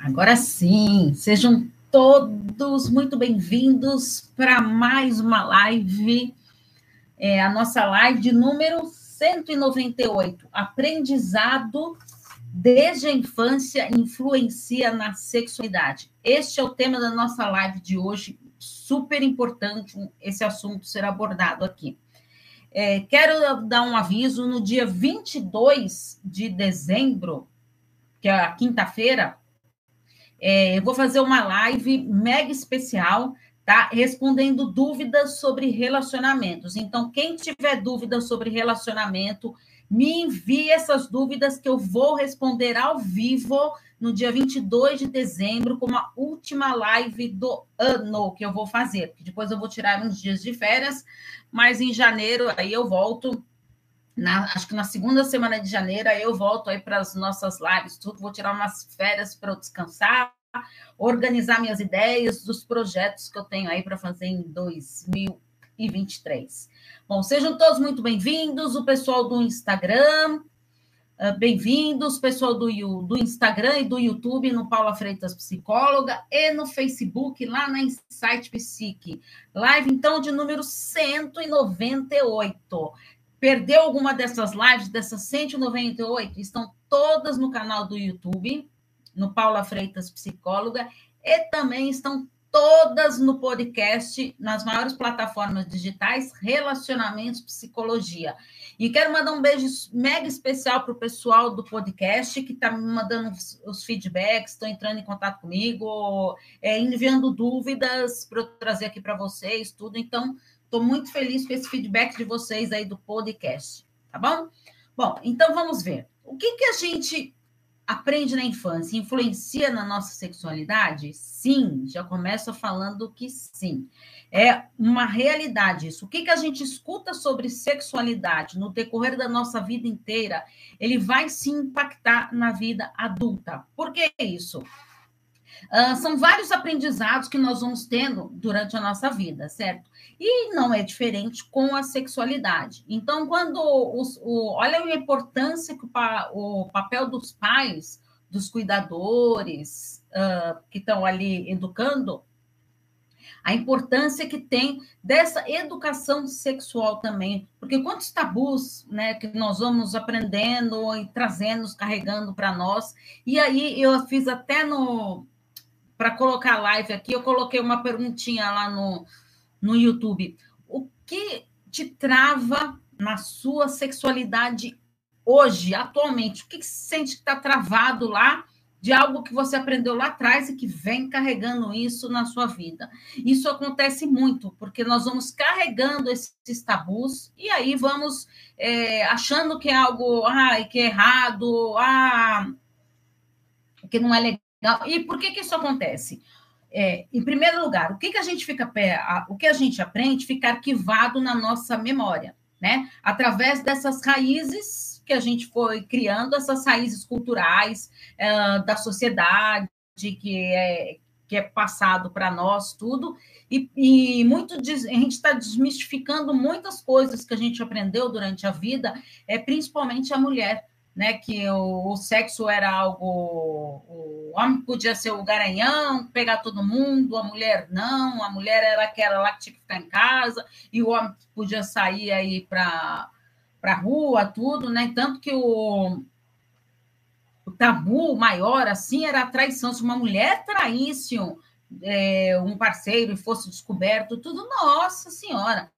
Agora sim, sejam todos muito bem-vindos para mais uma live, é, a nossa live número 198, Aprendizado desde a infância influencia na sexualidade. Este é o tema da nossa live de hoje, super importante esse assunto ser abordado aqui. É, quero dar um aviso, no dia 22 de dezembro, que é a quinta-feira, é, eu vou fazer uma live mega especial, tá? Respondendo dúvidas sobre relacionamentos. Então, quem tiver dúvidas sobre relacionamento, me envie essas dúvidas que eu vou responder ao vivo no dia 22 de dezembro, como a última live do ano que eu vou fazer. Depois eu vou tirar uns dias de férias, mas em janeiro aí eu volto. Na, acho que na segunda semana de janeiro eu volto aí para as nossas lives, tudo. Vou tirar umas férias para descansar, organizar minhas ideias dos projetos que eu tenho aí para fazer em 2023. Bom, sejam todos muito bem-vindos, o pessoal do Instagram, ah, bem-vindos, pessoal do, do Instagram e do YouTube, no Paula Freitas Psicóloga, e no Facebook, lá na Insight Psique. Live, então, de número 198. Perdeu alguma dessas lives, dessas 198? Estão todas no canal do YouTube no Paula Freitas Psicóloga, e também estão todas no podcast, nas maiores plataformas digitais, Relacionamentos Psicologia. E quero mandar um beijo mega especial para o pessoal do podcast, que está me mandando os feedbacks, estão entrando em contato comigo, é, enviando dúvidas para eu trazer aqui para vocês, tudo. Então, estou muito feliz com esse feedback de vocês aí do podcast, tá bom? Bom, então vamos ver. O que, que a gente aprende na infância influencia na nossa sexualidade? Sim, já começa falando que sim. É uma realidade isso. O que, que a gente escuta sobre sexualidade no decorrer da nossa vida inteira, ele vai se impactar na vida adulta. Por que isso? Uh, são vários aprendizados que nós vamos tendo durante a nossa vida, certo? E não é diferente com a sexualidade. Então, quando os, o, olha a importância que o, o papel dos pais, dos cuidadores uh, que estão ali educando, a importância que tem dessa educação sexual também, porque quantos tabus, né, que nós vamos aprendendo e trazendo, carregando para nós. E aí eu fiz até no para colocar a live aqui, eu coloquei uma perguntinha lá no, no YouTube. O que te trava na sua sexualidade hoje, atualmente? O que, que você sente que está travado lá de algo que você aprendeu lá atrás e que vem carregando isso na sua vida? Isso acontece muito, porque nós vamos carregando esses tabus e aí vamos é, achando que é algo ah, que é errado, ah, que não é e por que, que isso acontece? É, em primeiro lugar, o que, que a gente fica o que a gente aprende fica arquivado na nossa memória, né? Através dessas raízes que a gente foi criando, essas raízes culturais é, da sociedade que é, que é passado para nós tudo, e, e muito a gente está desmistificando muitas coisas que a gente aprendeu durante a vida, é principalmente a mulher né, que o, o, sexo era algo. O homem podia ser o garanhão, pegar todo mundo, a mulher não, a mulher era aquela lá que tinha que ficar em casa, e o homem podia sair aí para a rua, tudo, né? Tanto que o, o tabu maior, assim, era a traição. Se uma mulher traísse um, é, um parceiro e fosse descoberto, tudo, nossa senhora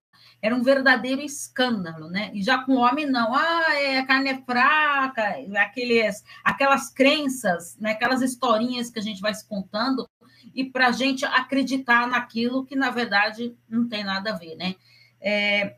era um verdadeiro escândalo, né? E já com homem, não. Ah, é, a carne é fraca, aqueles, aquelas crenças, né? aquelas historinhas que a gente vai se contando, e para a gente acreditar naquilo que, na verdade, não tem nada a ver, né? É,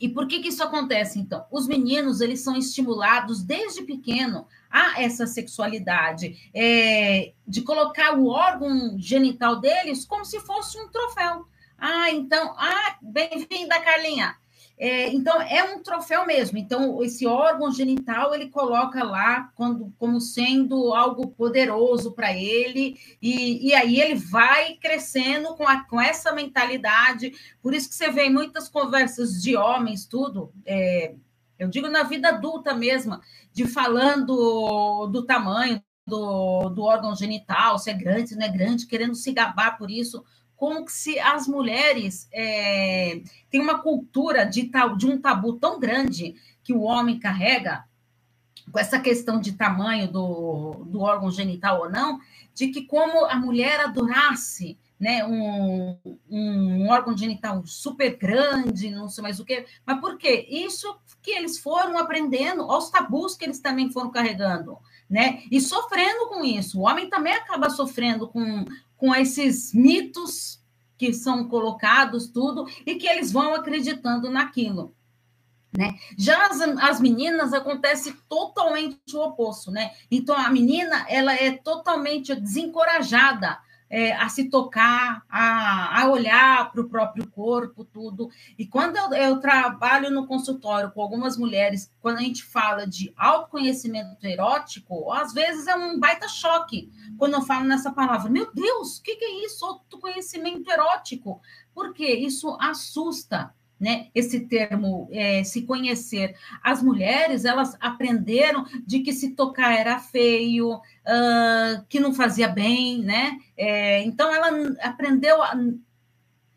e por que, que isso acontece, então? Os meninos, eles são estimulados desde pequeno a essa sexualidade, é, de colocar o órgão genital deles como se fosse um troféu. Ah, então, ah, bem-vinda, Carlinha. É, então, é um troféu mesmo. Então, esse órgão genital ele coloca lá quando, como sendo algo poderoso para ele, e, e aí ele vai crescendo com, a, com essa mentalidade. Por isso que você vê em muitas conversas de homens, tudo. É, eu digo na vida adulta mesmo, de falando do tamanho do, do órgão genital, se é grande, se não é grande, querendo se gabar por isso, como se as mulheres é, têm uma cultura de, de um tabu tão grande que o homem carrega, com essa questão de tamanho do, do órgão genital ou não, de que como a mulher adorasse né, um, um, órgão genital super grande, não sei mais o que. Mas por quê? Isso que eles foram aprendendo, aos tabus que eles também foram carregando, né? E sofrendo com isso. O homem também acaba sofrendo com, com esses mitos que são colocados, tudo, e que eles vão acreditando naquilo. Né? Já as, as meninas acontece totalmente o oposto, né? Então a menina ela é totalmente desencorajada é, a se tocar, a, a olhar para o próprio corpo, tudo. E quando eu, eu, trabalho no consultório com algumas mulheres, quando a gente fala de autoconhecimento erótico, às vezes é um baita choque quando eu falo nessa palavra. Meu Deus, o que, que é isso? Autoconhecimento erótico. Porque isso assusta né, esse termo é, se conhecer. As mulheres elas aprenderam de que se tocar era feio, uh, que não fazia bem, né? É, então ela aprendeu a,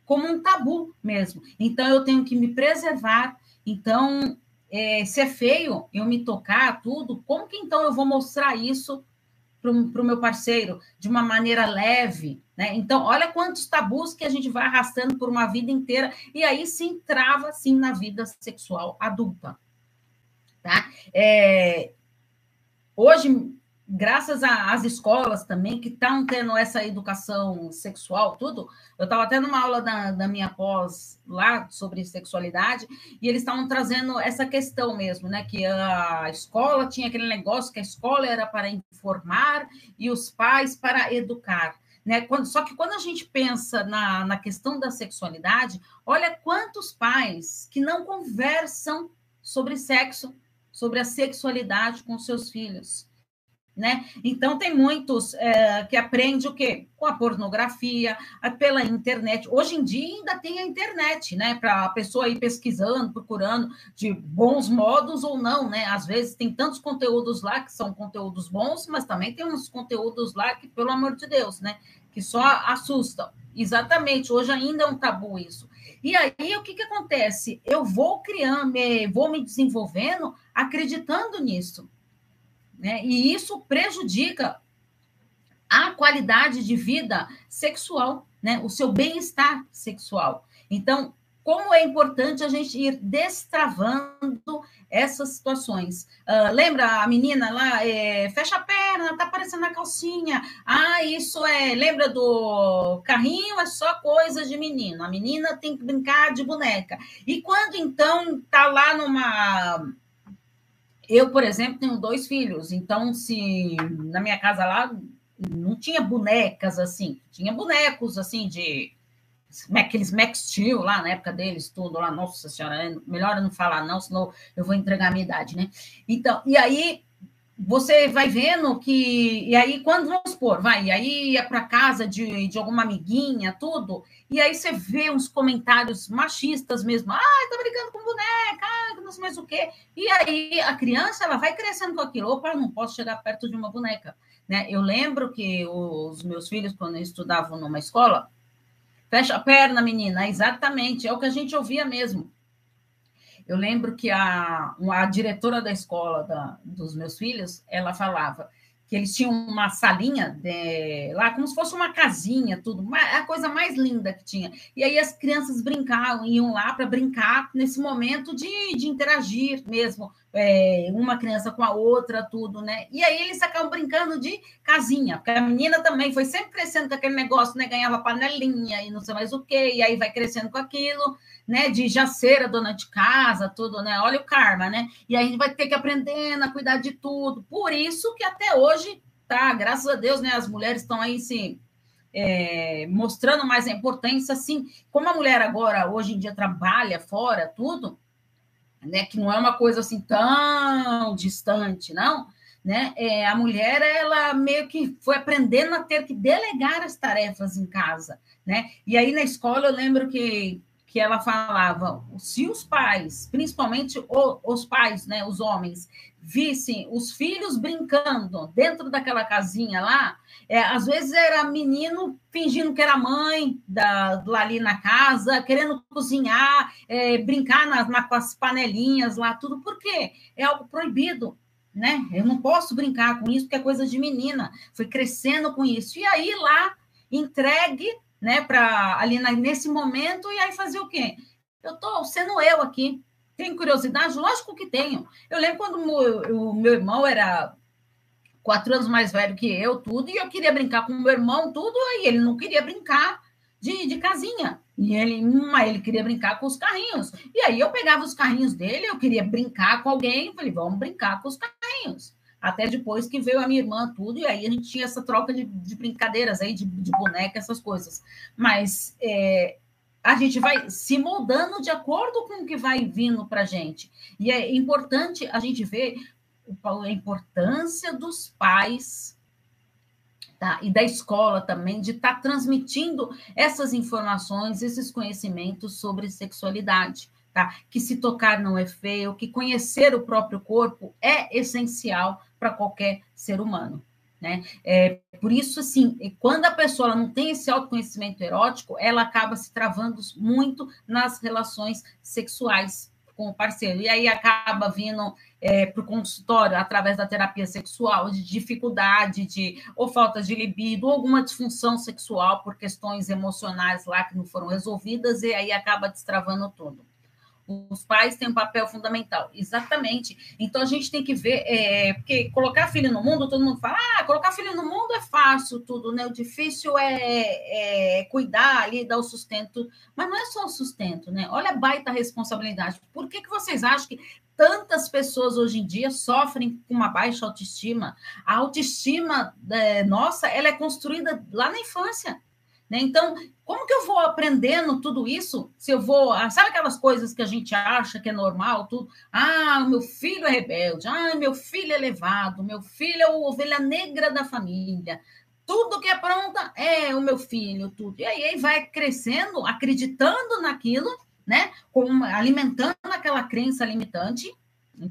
como um tabu mesmo. Então eu tenho que me preservar. Então é, se é feio eu me tocar tudo, como que então eu vou mostrar isso para o meu parceiro de uma maneira leve, né? Então, olha quantos tabus que a gente vai arrastando por uma vida inteira e aí se entrava, sim, na vida sexual adulta, tá? É, hoje, graças às escolas também, que estão tendo essa educação sexual, tudo. Eu estava até numa aula da, da, minha pós lá sobre sexualidade, e eles estavam trazendo essa questão mesmo, né? Que a escola tinha aquele negócio que a escola era para informar e os pais para educar. Né? Quando, só que quando a gente pensa na, na questão da sexualidade, olha quantos pais que não conversam sobre sexo, sobre a sexualidade com seus filhos né? Então tem muitos é, que aprendem o quê? Com a pornografia, pela internet. Hoje em dia ainda tem a internet, né? Para a pessoa ir pesquisando, procurando de bons modos ou não, né? Às vezes tem tantos conteúdos lá que são conteúdos bons, mas também tem uns conteúdos lá que, pelo amor de Deus, né? Que só assustam. Exatamente, hoje ainda é um tabu isso. E aí, o que, que acontece? Eu vou criando, vou me desenvolvendo acreditando nisso né? E isso prejudica a qualidade de vida sexual, né? O seu bem-estar sexual. Então, como é importante a gente ir destravando essas situações. Uh, lembra a menina lá, é, fecha a perna, tá aparecendo a calcinha. Ah, isso é. Lembra do carrinho? É só coisa de menino. A menina tem que brincar de boneca. E quando então tá lá numa eu, por exemplo, tenho dois filhos, então se na minha casa lá não tinha bonecas assim, tinha bonecos assim de aqueles Max Steel lá na época deles, tudo lá, nossa senhora, melhor eu não falar não, senão eu vou entregar a minha idade, né? Então, e aí você vai vendo que. E aí, quando vamos supor, vai, e aí ia para casa de, de alguma amiguinha, tudo, e aí você vê uns comentários machistas mesmo. Ah, tá brincando com boneca, ah, não sei mais o quê. E aí a criança ela vai crescendo com aquilo. Opa, não posso chegar perto de uma boneca. Né? Eu lembro que os meus filhos, quando estudavam numa escola, fecha a perna, menina, exatamente, é o que a gente ouvia mesmo. Eu lembro que a, a diretora da escola da, dos meus filhos, ela falava que eles tinham uma salinha de, lá, como se fosse uma casinha, tudo, uma, a coisa mais linda que tinha. E aí as crianças brincavam, iam lá para brincar nesse momento de, de interagir mesmo, é, uma criança com a outra, tudo, né? E aí eles acabam brincando de casinha, porque a menina também foi sempre crescendo com aquele negócio, né? Ganhava panelinha e não sei mais o quê, e aí vai crescendo com aquilo né, de já ser a dona de casa, tudo, né? Olha o karma, né? E aí a gente vai ter que aprender a cuidar de tudo. Por isso que até hoje, tá, graças a Deus, né, as mulheres estão aí se é, mostrando mais a importância, assim, como a mulher agora, hoje em dia, trabalha fora, tudo, né, que não é uma coisa assim tão distante, não, né, é, a mulher, ela meio que foi aprendendo a ter que delegar as tarefas em casa, né, e aí na escola eu lembro que que ela falava, se os pais, principalmente os pais, né, os homens, vissem os filhos brincando dentro daquela casinha lá, é, às vezes era menino fingindo que era mãe da, lá ali na casa, querendo cozinhar, é, brincar na, na, com as panelinhas lá, tudo, por quê? É algo proibido, né? Eu não posso brincar com isso, porque é coisa de menina. Foi crescendo com isso. E aí lá, entregue né, para ali na, nesse momento, e aí fazer o quê? Eu estou sendo eu aqui. Tem curiosidade? Lógico que tenho. Eu lembro quando o meu irmão era quatro anos mais velho que eu, tudo, e eu queria brincar com o meu irmão, tudo, aí ele não queria brincar de, de casinha. E ele, hum, ele queria brincar com os carrinhos. E aí eu pegava os carrinhos dele, eu queria brincar com alguém, falei, vamos brincar com os carrinhos até depois que veio a minha irmã, tudo, e aí a gente tinha essa troca de, de brincadeiras aí, de, de boneca, essas coisas. Mas é, a gente vai se moldando de acordo com o que vai vindo para a gente. E é importante a gente ver a importância dos pais tá? e da escola também, de estar tá transmitindo essas informações, esses conhecimentos sobre sexualidade tá? Que se tocar não é feio, que conhecer o próprio corpo é essencial para qualquer ser humano. Né? É, por isso, assim, quando a pessoa não tem esse autoconhecimento erótico, ela acaba se travando muito nas relações sexuais com o parceiro. E aí acaba vindo é, para o consultório através da terapia sexual de dificuldade, de ou falta de libido, ou alguma disfunção sexual por questões emocionais lá que não foram resolvidas, e aí acaba destravando tudo. Os pais têm um papel fundamental. Exatamente. Então a gente tem que ver, é, porque colocar filho no mundo, todo mundo fala, ah, colocar filho no mundo é fácil, tudo, né? O difícil é, é cuidar ali, dar o sustento. Mas não é só o sustento, né? Olha a baita responsabilidade. Por que, que vocês acham que tantas pessoas hoje em dia sofrem com uma baixa autoestima? A autoestima é, nossa, ela é construída lá na infância. Né? Então, como que eu vou aprendendo tudo isso? Se eu vou. Ah, sabe aquelas coisas que a gente acha que é normal, tudo? Ah, o meu filho é rebelde, ah, meu filho é levado, meu filho é a ovelha negra da família. Tudo que é pronta é o meu filho, tudo. E aí vai crescendo, acreditando naquilo, né? Como, alimentando aquela crença limitante,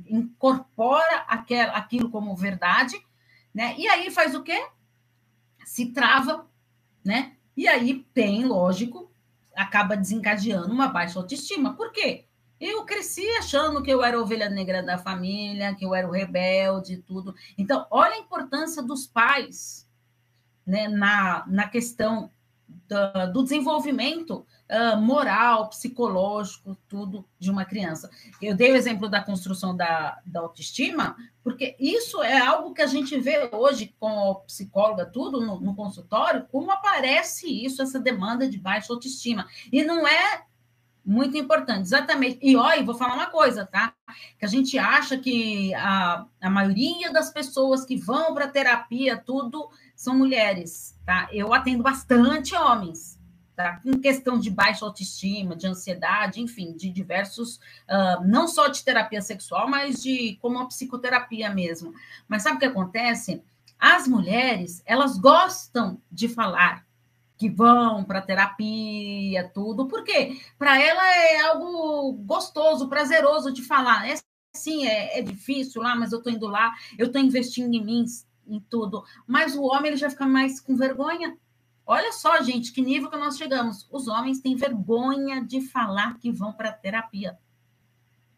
incorpora aquel, aquilo como verdade, né? E aí faz o quê? Se trava, né? E aí tem, lógico, acaba desencadeando uma baixa autoestima. Por quê? Eu cresci achando que eu era ovelha negra da família, que eu era o rebelde e tudo. Então, olha a importância dos pais né, na, na questão do, do desenvolvimento uh, moral, psicológico, tudo de uma criança. Eu dei o exemplo da construção da, da autoestima, porque isso é algo que a gente vê hoje com a psicóloga, tudo no, no consultório, como aparece isso, essa demanda de baixa autoestima. E não é muito importante, exatamente. E olha, vou falar uma coisa, tá? Que a gente acha que a, a maioria das pessoas que vão para terapia, tudo, são mulheres, tá? Eu atendo bastante homens, tá? em questão de baixa autoestima, de ansiedade, enfim, de diversos, uh, não só de terapia sexual, mas de como a psicoterapia mesmo. Mas sabe o que acontece? As mulheres, elas gostam de falar que vão para terapia, tudo, porque para ela é algo gostoso, prazeroso de falar. É sim, é, é difícil lá, mas eu estou indo lá, eu estou investindo em mim, em tudo. Mas o homem ele já fica mais com vergonha, Olha só, gente, que nível que nós chegamos. Os homens têm vergonha de falar que vão para terapia.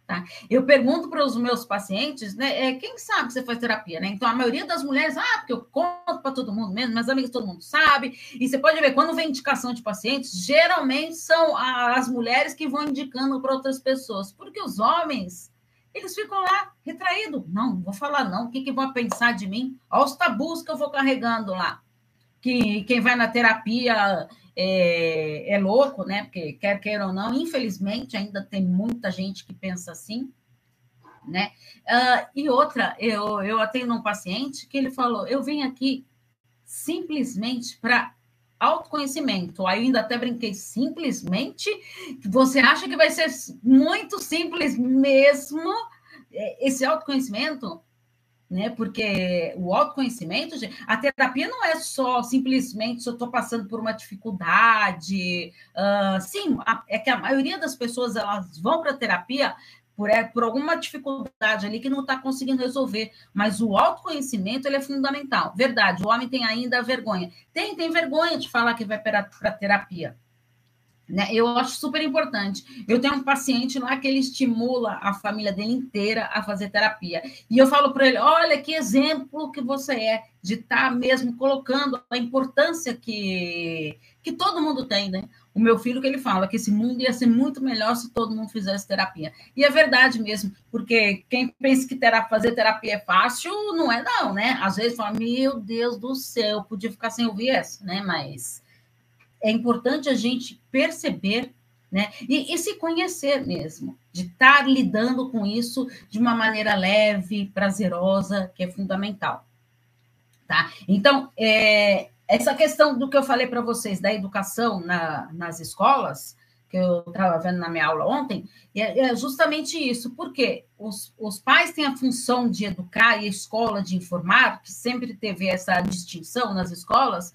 Tá? Eu pergunto para os meus pacientes, né? É, quem sabe que você faz terapia, né? Então, a maioria das mulheres, ah, porque eu conto para todo mundo mesmo, meus amigos, todo mundo sabe. E você pode ver, quando vem indicação de pacientes, geralmente são as mulheres que vão indicando para outras pessoas, porque os homens, eles ficam lá retraídos. Não, não vou falar não, o que, que vão pensar de mim? Olha os tabus que eu vou carregando lá que quem vai na terapia é, é, louco, né? Porque quer queira ou não, infelizmente ainda tem muita gente que pensa assim, né? Uh, e outra, eu, eu atendo um paciente que ele falou: eu venho aqui simplesmente para autoconhecimento. Aí ainda até brinquei, simplesmente, você acha que vai ser muito simples mesmo é, esse autoconhecimento? né? Porque o autoconhecimento, a terapia não é só simplesmente se eu estou passando por uma dificuldade. Uh, sim, é que a maioria das pessoas elas vão para a terapia por, é, por alguma dificuldade ali que não está conseguindo resolver. Mas o autoconhecimento ele é fundamental. Verdade, o homem tem ainda vergonha. Tem, tem vergonha de falar que vai para terapia. Né? Eu acho super importante. Eu tenho um paciente lá que ele estimula a família dele inteira a fazer terapia. E eu falo para ele: olha que exemplo que você é de estar tá mesmo colocando a importância que, que todo mundo tem, né? O meu filho que ele fala que esse mundo ia ser muito melhor se todo mundo fizesse terapia. E é verdade mesmo, porque quem pensa que terá, fazer terapia é fácil, não é não, né? Às vezes fala, meu Deus do céu, podia ficar sem ouvir essa, né? Mas é importante a gente perceber né? E, e, se conhecer mesmo, de estar lidando com isso de uma maneira leve, prazerosa, que é fundamental. Tá? Então, é, essa questão do que eu falei para vocês da educação na, nas escolas, que eu estava vendo na minha aula ontem, é, é justamente isso, porque os, os pais têm a função de educar e a escola de informar, que sempre teve essa distinção nas escolas,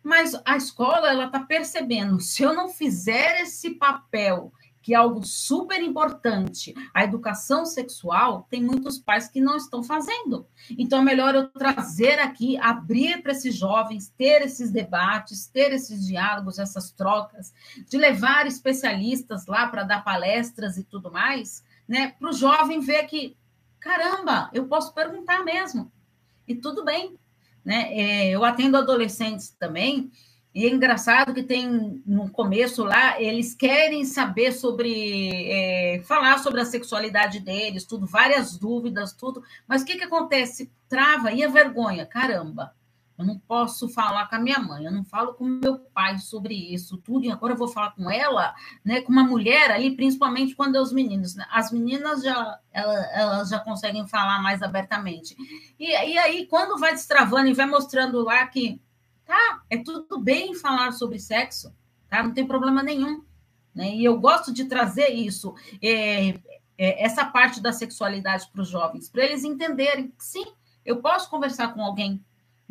mas a escola ela está percebendo, se eu não fizer esse papel, que é algo super importante, a educação sexual, tem muitos pais que não estão fazendo. Então é melhor eu trazer aqui, abrir para esses jovens, ter esses debates, ter esses diálogos, essas trocas, de levar especialistas lá para dar palestras e tudo mais, né? Para o jovem ver que, caramba, eu posso perguntar mesmo. E tudo bem, né? É, eu atendo adolescentes também, e é engraçado que tem no começo lá, eles querem saber sobre, é, falar sobre a sexualidade deles, tudo, várias dúvidas, tudo, mas o que, que acontece? Trava e a vergonha, caramba. Eu não posso falar com a minha mãe, eu não falo com meu pai sobre isso, tudo, e agora eu vou falar com ela, né, com uma mulher ali, principalmente quando é os meninos. Né? As meninas já, elas, elas já conseguem falar mais abertamente. E, e aí, quando vai destravando e vai mostrando lá que, tá, é tudo bem falar sobre sexo, tá, não tem problema nenhum. Né? E eu gosto de trazer isso, é, é, essa parte da sexualidade para os jovens, para eles entenderem que sim, eu posso conversar com alguém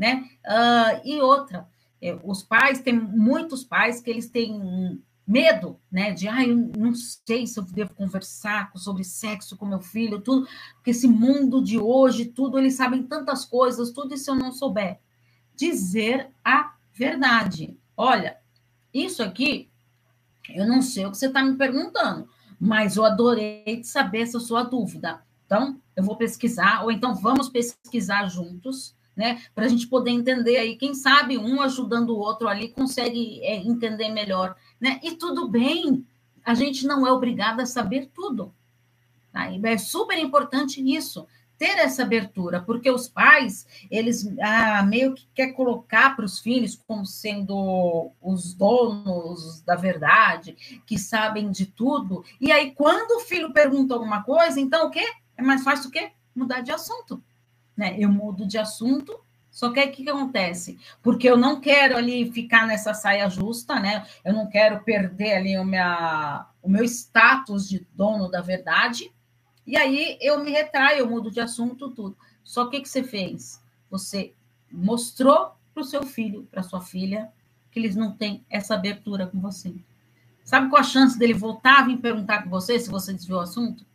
né? Uh, e outra, é, os pais, tem muitos pais que eles têm medo, né? De, ah, eu não sei se eu devo conversar sobre sexo com meu filho, tudo, porque esse mundo de hoje, tudo, eles sabem tantas coisas, tudo, e se eu não souber? Dizer a verdade. Olha, isso aqui, eu não sei o que você está me perguntando, mas eu adorei saber essa sua dúvida. Então, eu vou pesquisar, ou então vamos pesquisar juntos, né? Para a gente poder entender aí, quem sabe um ajudando o outro ali consegue é, entender melhor, né? E tudo bem, a gente não é obrigado a saber tudo. Tá? É super importante isso, ter essa abertura, porque os pais, eles ah, meio que quer colocar para os filhos como sendo os donos da verdade, que sabem de tudo, e aí quando o filho pergunta alguma coisa, então o quê? É mais fácil o quê? Mudar de assunto né? Eu mudo de assunto, só que o que, que acontece? Porque eu não quero ali ficar nessa saia justa, né? Eu não quero perder ali o, minha, o meu status de dono da verdade. E aí eu me retraio, eu mudo de assunto, tudo. Só que o que você fez? Você mostrou para o seu filho, para sua filha, que eles não têm essa abertura com você. Sabe qual a chance dele voltar a vir perguntar com você se você desviou o assunto?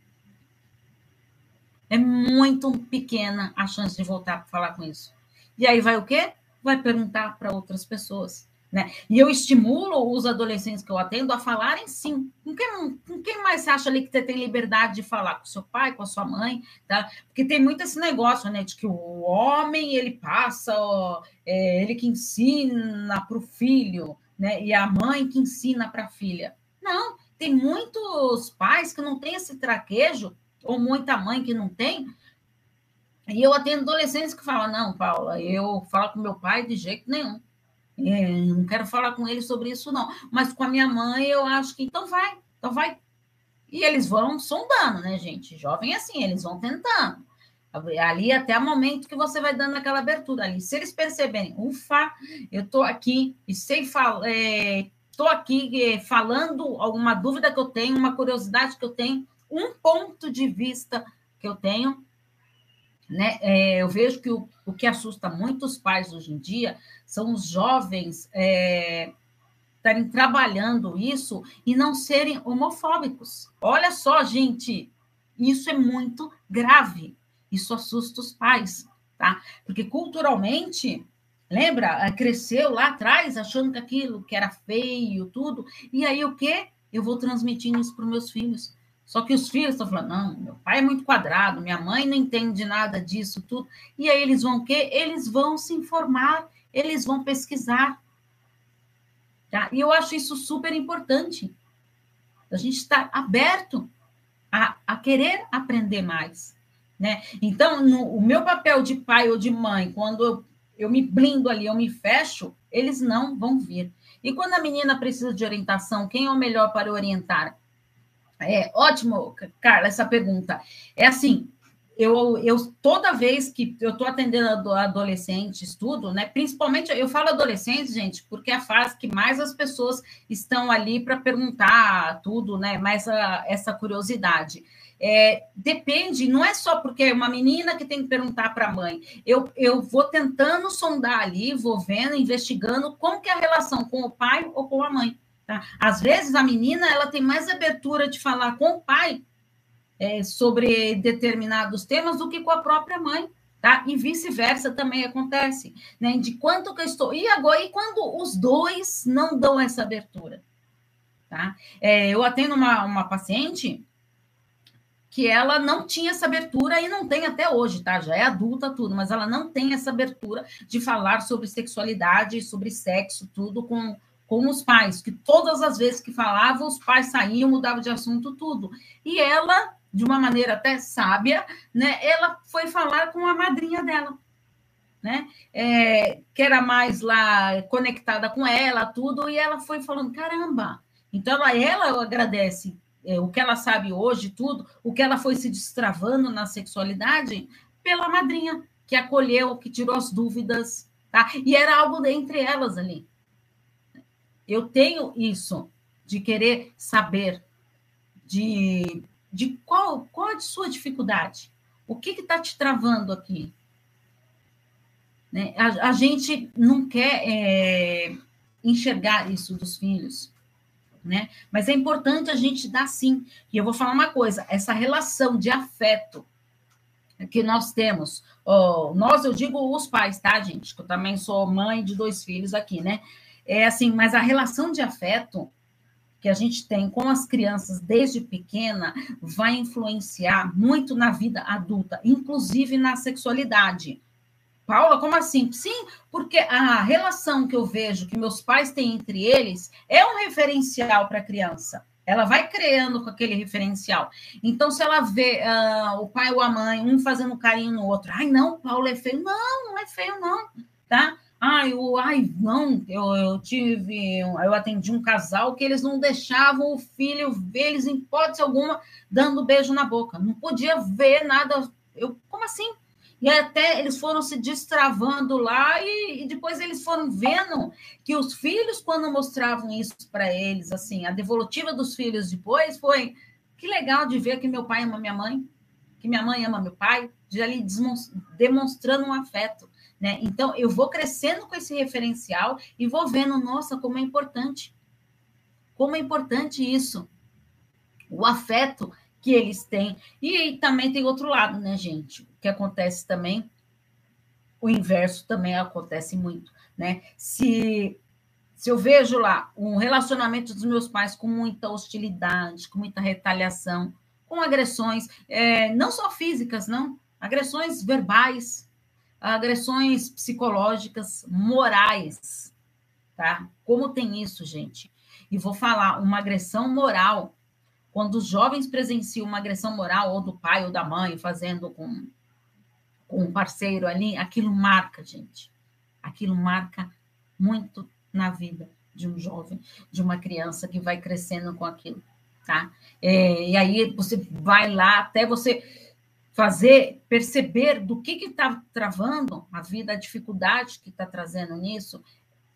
É muito pequena a chance de voltar para falar com isso. E aí vai o quê? Vai perguntar para outras pessoas. Né? E eu estimulo os adolescentes que eu atendo a falarem sim. Com quem, com quem mais você acha ali que você tem liberdade de falar? Com seu pai, com a sua mãe? Tá? Porque tem muito esse negócio, né? De que o homem, ele passa, ó, é, ele que ensina para o filho, né? E a mãe que ensina para a filha. Não, tem muitos pais que não têm esse traquejo ou muita mãe que não tem. E eu atendo adolescentes que falam: não, Paula, eu falo com meu pai de jeito nenhum. É, não quero falar com ele sobre isso, não. Mas com a minha mãe, eu acho que então vai, então vai. E eles vão sondando, né, gente? Jovem assim, eles vão tentando. Ali até o momento que você vai dando aquela abertura ali. Se eles perceberem, ufa, eu estou aqui e sei falar, estou é, aqui é, falando alguma dúvida que eu tenho, uma curiosidade que eu tenho, um ponto de vista que eu tenho, né? É, eu vejo que o, o que assusta muitos pais hoje em dia são os jovens é, estarem trabalhando isso e não serem homofóbicos. Olha só, gente, isso é muito grave. Isso assusta os pais, tá? Porque culturalmente, lembra, cresceu lá atrás achando que aquilo que era feio, tudo. E aí o quê? Eu vou transmitindo isso para os meus filhos. Só que os filhos estão falando, não, meu pai é muito quadrado, minha mãe não entende nada disso, tudo. E aí eles vão o quê? Eles vão se informar, eles vão pesquisar. Tá? E eu acho isso super importante. A gente estar aberto a, a querer aprender mais. Né? Então, no, o meu papel de pai ou de mãe, quando eu, eu me blindo ali, eu me fecho, eles não vão vir. E quando a menina precisa de orientação, quem é o melhor para orientar? É ótimo, Carla, essa pergunta. É assim, eu, eu toda vez que eu estou atendendo adolescentes, estudo, né? Principalmente eu falo adolescentes, gente, porque é a fase que mais as pessoas estão ali para perguntar tudo, né? Mais a, essa curiosidade. É, depende, não é só porque é uma menina que tem que perguntar para a mãe. Eu, eu vou tentando sondar ali, vou vendo, investigando como que é a relação com o pai ou com a mãe. Tá? Às vezes a menina ela tem mais abertura de falar com o pai é, sobre determinados temas do que com a própria mãe. Tá? E vice-versa também acontece, né? De quanto que eu estou. E agora, e quando os dois não dão essa abertura? Tá? É, eu atendo uma, uma paciente que ela não tinha essa abertura e não tem até hoje, tá? Já é adulta, tudo, mas ela não tem essa abertura de falar sobre sexualidade, sobre sexo, tudo com, com os pais, que todas as vezes que falava, os pais saíam, mudavam de assunto, tudo. E ela, de uma maneira até sábia, né, ela foi falar com a madrinha dela, né, é, que era mais lá conectada com ela, tudo, e ela foi falando, caramba, então ela, ela agradece é, o que ela sabe hoje, tudo, o que ela foi se destravando na sexualidade, pela madrinha, que acolheu, que tirou as dúvidas, tá? E era algo entre elas ali. Eu tenho isso de querer saber de, de qual, qual a sua dificuldade. O que está te travando aqui? Né? A, a, gente não quer é, enxergar isso dos filhos, né? Mas é importante a gente dar sim. E eu vou falar uma coisa: essa relação de afeto que nós temos, oh, nós, eu digo os pais, tá, gente? Que eu também sou mãe de dois filhos aqui, né? É assim, mas a relação de afeto que a gente tem com as crianças desde pequena vai influenciar muito na vida adulta, inclusive na sexualidade. Paula, como assim? Sim, porque a relação que eu vejo que meus pais têm entre eles é um referencial para a criança. Ela vai criando com aquele referencial. Então, se ela vê uh, o pai ou a mãe, um fazendo carinho no outro, ai, não, Paulo é feio. Não, não é feio, não, tá? Ai, o, ai, não, eu, eu tive, eu atendi um casal que eles não deixavam o filho ver eles, em hipótese alguma, dando beijo na boca. Não podia ver nada. Eu, como assim? E até eles foram se destravando lá, e, e depois eles foram vendo que os filhos, quando mostravam isso para eles, assim, a devolutiva dos filhos depois foi que legal de ver que meu pai ama minha mãe, que minha mãe ama meu pai, de ali demonstrando um afeto. Né? Então, eu vou crescendo com esse referencial e vou vendo, nossa, como é importante. Como é importante isso. O afeto que eles têm. E também tem outro lado, né, gente? O que acontece também, o inverso também acontece muito, né? Se, se eu vejo lá um relacionamento dos meus pais com muita hostilidade, com muita retaliação, com agressões, é, não só físicas, não, agressões verbais, agressões psicológicas, morais, tá? Como tem isso, gente? E vou falar, uma agressão moral, quando os jovens presenciam uma agressão moral, ou do pai ou da mãe, fazendo com, com um parceiro ali, aquilo marca, gente. Aquilo marca muito na vida de um jovem, de uma criança que vai crescendo com aquilo, tá? É, e aí você vai lá até você fazer, perceber do que está travando a vida, a dificuldade que está trazendo nisso,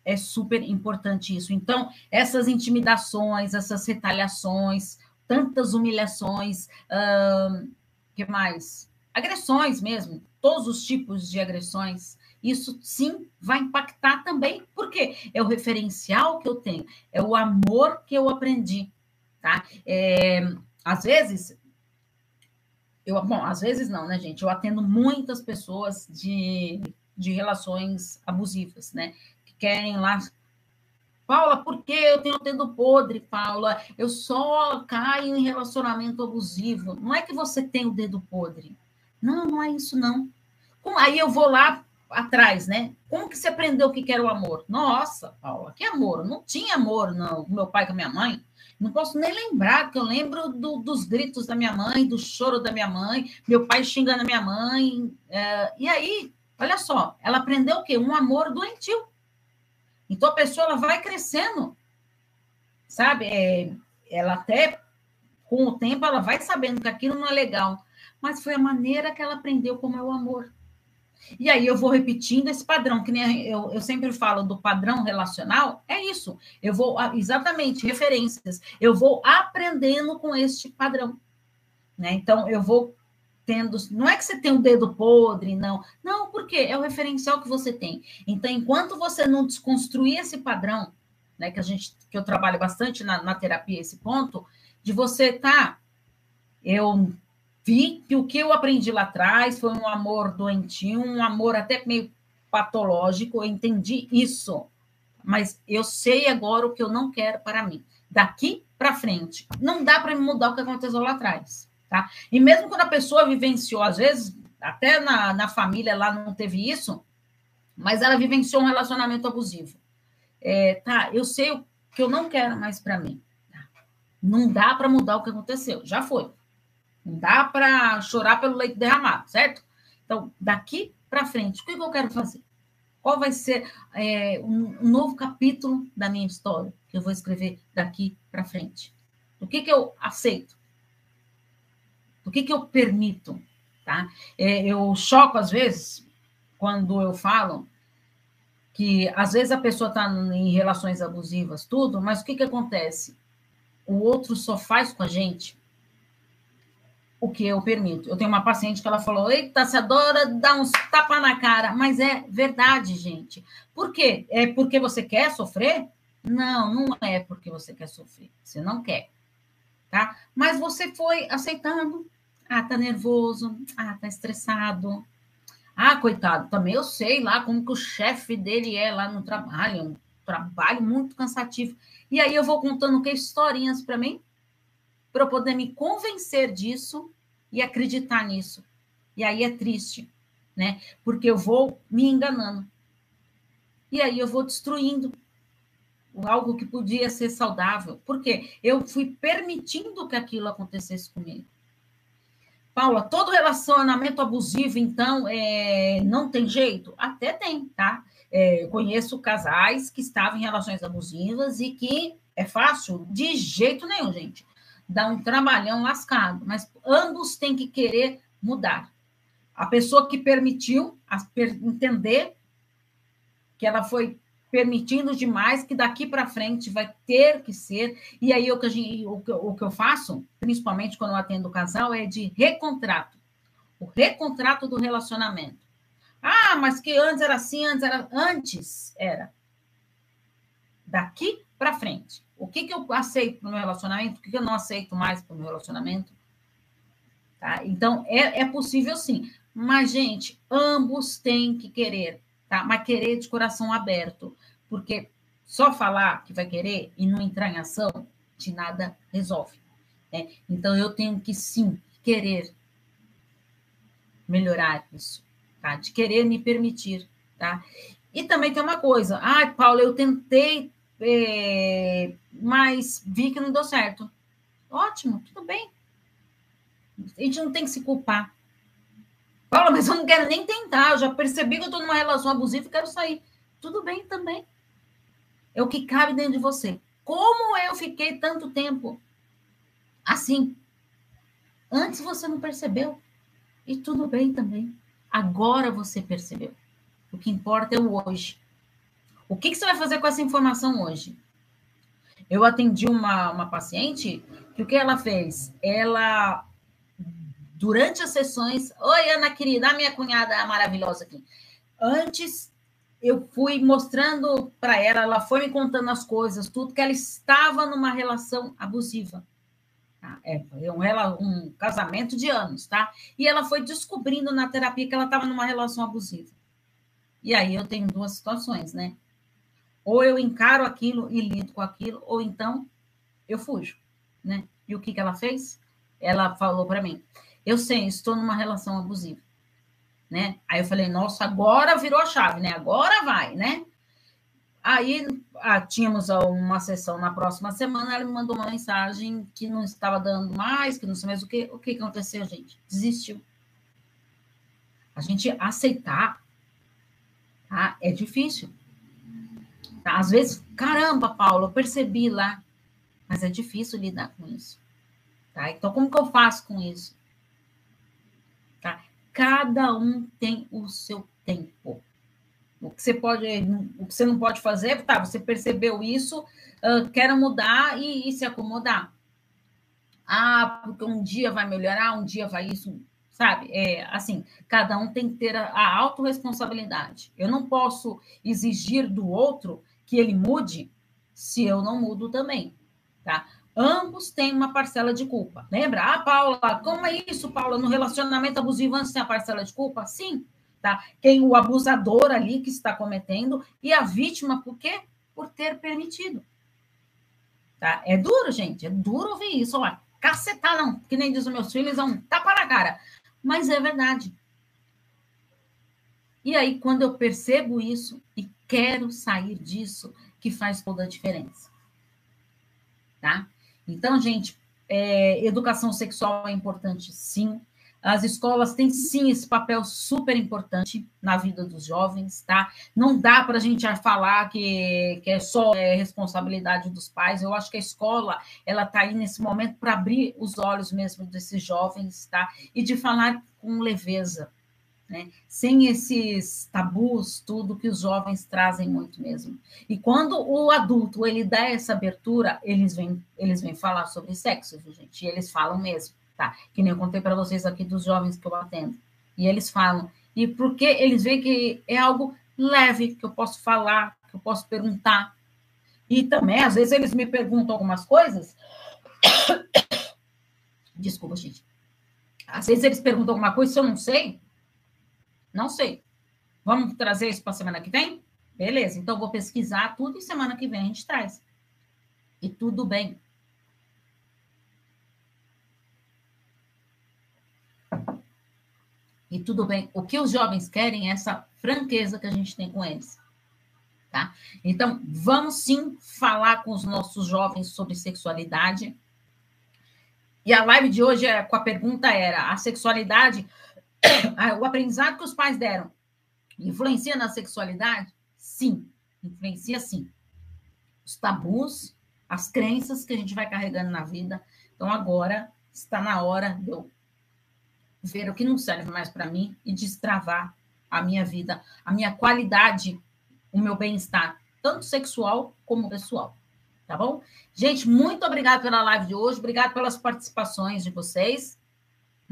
é super importante isso. Então, essas intimidações, essas retaliações, tantas humilhações, que mais? Agressões mesmo, todos os tipos de agressões, isso sim vai impactar também, porque é o referencial que eu tenho, é o amor que eu aprendi, tá? É, às vezes, eu, bom, às vezes não, né, gente? Eu atendo muitas pessoas de, de relações abusivas, né? Que querem lá. Paula, por que eu tenho dedo podre, Paula? Eu só caio em relacionamento abusivo. Não é que você tem o dedo podre. Não, não é isso, não. Aí eu vou lá atrás, né? Como que você aprendeu o que era o amor? Nossa, Paula, que amor? Não tinha amor, não, meu pai com a minha mãe. Não posso nem lembrar, que eu lembro do, dos gritos da minha mãe, do choro da minha mãe, meu pai xingando a minha mãe. É, e aí, olha só, ela aprendeu o quê? Um amor doentio. Então a pessoa ela vai crescendo, sabe? É, ela até, com o tempo, ela vai sabendo que aquilo não é legal. Mas foi a maneira que ela aprendeu como é o amor. E aí eu vou repetindo esse padrão, que nem eu, eu sempre falo do padrão relacional, é isso. Eu vou, exatamente, referências. Eu vou aprendendo com este padrão. Né? Então, eu vou tendo. Não é que você tem um dedo podre, não. Não, porque é o referencial que você tem. Então, enquanto você não desconstruir esse padrão, né, que a gente que eu trabalho bastante na, na terapia, esse ponto, de você tá. Eu vi que o que eu aprendi lá atrás foi um amor doentio, um amor até meio patológico, eu entendi isso. Mas eu sei agora o que eu não quero para mim. Daqui para frente, não dá para mudar o que aconteceu lá atrás, tá? E mesmo quando a pessoa vivenciou, às vezes, até na, na família lá não teve isso, mas ela vivenciou um relacionamento abusivo. É, tá, eu sei o que eu não quero mais para mim. Tá? Não dá para mudar o que aconteceu, já foi. Não dá para chorar pelo leite derramado, certo? Então, daqui para frente, o que eu quero fazer? Qual vai ser é, um, novo capítulo da minha história que eu vou escrever daqui para frente? O que, que eu aceito? O que, que eu permito? Tá? É, eu choco, às vezes, quando eu falo que, às vezes, a pessoa está em relações abusivas, tudo, mas o que, que acontece? O outro só faz com a gente o que eu permito. Eu tenho uma paciente que ela falou: Eita, se adora dar uns tapa na cara. Mas é verdade, gente. Por quê? É porque você quer sofrer? Não, não é porque você quer sofrer. Você não quer. Tá? Mas você foi aceitando. Ah, tá nervoso. Ah, tá estressado. Ah, coitado, também eu sei lá como que o chefe dele é lá no trabalho. Um trabalho muito cansativo. E aí eu vou contando que historinhas para mim para eu poder me convencer disso e acreditar nisso. E aí é triste, né? Porque eu vou me enganando. E aí eu vou destruindo algo que podia ser saudável. Porque eu fui permitindo que aquilo acontecesse comigo. Paula, todo relacionamento abusivo, então, é, não tem jeito? Até tem, tá? É, conheço casais que estavam em relações abusivas e que é fácil? De jeito nenhum, gente dá um trabalhão lascado, mas ambos têm que querer mudar. A pessoa que permitiu entender que ela foi permitindo demais, que daqui para frente vai ter que ser. E aí o que, gente, o, que, o que eu faço, principalmente quando eu atendo o casal, é de recontrato. O recontrato do relacionamento. Ah, mas que antes era assim, antes era. Antes era. Daqui para frente. O que, que eu aceito no meu relacionamento? O que, que eu não aceito mais para meu relacionamento? Tá? Então, é, é possível sim. Mas, gente, ambos têm que querer, tá? Mas querer de coração aberto. Porque só falar que vai querer e não entrar em ação, de nada resolve. Né? Então, eu tenho que sim querer melhorar isso, tá? De querer me permitir, tá? E também tem uma coisa. Ai, ah, Paulo, eu tentei é, mas vi que não deu certo. Ótimo, tudo bem. A gente não tem que se culpar. Fala, mas eu não quero nem tentar. Eu já percebi que eu estou numa relação abusiva e quero sair. Tudo bem também. É o que cabe dentro de você. Como eu fiquei tanto tempo assim? Antes você não percebeu. E tudo bem também. Agora você percebeu. O que importa é o hoje. O que, que você vai fazer com essa informação hoje? Eu atendi uma, uma paciente que o que ela fez? Ela durante as sessões. Oi, Ana querida, a minha cunhada maravilhosa aqui. Antes, eu fui mostrando para ela, ela foi me contando as coisas, tudo, que ela estava numa relação abusiva. Tá? É, um, um casamento de anos, tá? E ela foi descobrindo na terapia que ela estava numa relação abusiva. E aí eu tenho duas situações, né? Ou eu encaro aquilo e lido com aquilo, ou então eu fujo, né? E o que, que ela fez? Ela falou para mim: eu sei, estou numa relação abusiva, né? Aí eu falei: nossa, agora virou a chave, né? Agora vai, né? Aí ah, tínhamos uma sessão na próxima semana, ela me mandou uma mensagem que não estava dando mais, que não sei mais o que. O que aconteceu, gente? Desistiu. A gente aceitar tá? é difícil. Às vezes, caramba, Paulo, eu percebi lá, mas é difícil lidar com isso. Tá? Então, como que eu faço com isso? Tá? Cada um tem o seu tempo. O que você pode, o que você não pode fazer, tá? Você percebeu isso, uh, quer mudar e, e, se acomodar. Ah, porque um dia vai melhorar, um dia vai isso, sabe? É assim, cada um tem que ter a, a autorresponsabilidade. Eu não posso exigir do outro que ele mude se eu não mudo também, tá? Ambos têm uma parcela de culpa. Lembra? Ah, Paula, como é isso, Paula? No relacionamento abusivo, antes tem a parcela de culpa? Sim, tá? Tem o abusador ali que está cometendo e a vítima, por quê? Por ter permitido. Tá? É duro, gente, é duro ouvir isso. Ó, cacetar não, que nem diz os meus filhos, é um tapa na cara. Mas é verdade. E aí, quando eu percebo isso e quero sair disso, que faz toda a diferença. Tá? Então, gente, é, educação sexual é importante, sim. As escolas têm sim esse papel super importante na vida dos jovens, tá? Não dá para a gente falar que, que é só é, responsabilidade dos pais. Eu acho que a escola ela está aí nesse momento para abrir os olhos mesmo desses jovens, tá? E de falar com leveza, né? Sem esses tabus, tudo que os jovens trazem muito mesmo. E quando o adulto ele dá essa abertura, eles vêm, eles vêm falar sobre sexo, gente? E eles falam mesmo tá? Que nem eu contei para vocês aqui dos jovens que eu atendo. E eles falam. E porque eles veem que é algo leve, que eu posso falar, que eu posso perguntar. E também, às vezes, eles me perguntam algumas coisas. Desculpa, gente. Às vezes eles perguntam alguma coisa, se eu não sei, não sei. Vamos trazer isso para semana que vem? Beleza, então vou pesquisar tudo e semana que vem a gente traz. E tudo bem. E tudo bem. O que os jovens querem é essa franqueza que a gente tem com eles. Tá? Então, vamos sim falar com os nossos jovens sobre sexualidade. E a live de hoje, é, com a pergunta era: a sexualidade, o aprendizado que os pais deram, influencia na sexualidade? Sim, influencia sim. Os tabus, as crenças que a gente vai carregando na vida. Então, agora está na hora de eu ver o que não serve mais para mim e destravar a minha vida, a minha qualidade, o meu bem-estar, tanto sexual como pessoal. Tá bom? Gente, muito obrigada pela live de hoje, obrigado pelas participações de vocês.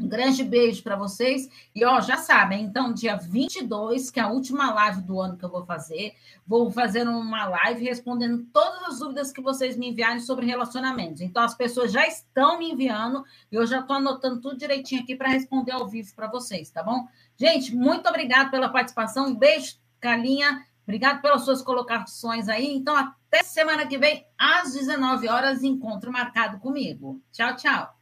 Um grande beijo para vocês. E, ó, já sabem, então, dia 22, que é a última live do ano que eu vou fazer, vou fazer uma live respondendo todas as dúvidas que vocês me enviarem sobre relacionamentos. Então, as pessoas já estão me enviando e eu já estou anotando tudo direitinho aqui para responder ao vivo para vocês, tá bom? Gente, muito obrigado pela participação. Um beijo, Calinha. Obrigado pelas suas colocações aí. Então, até semana que vem, às 19 horas, encontro marcado comigo. Tchau, tchau.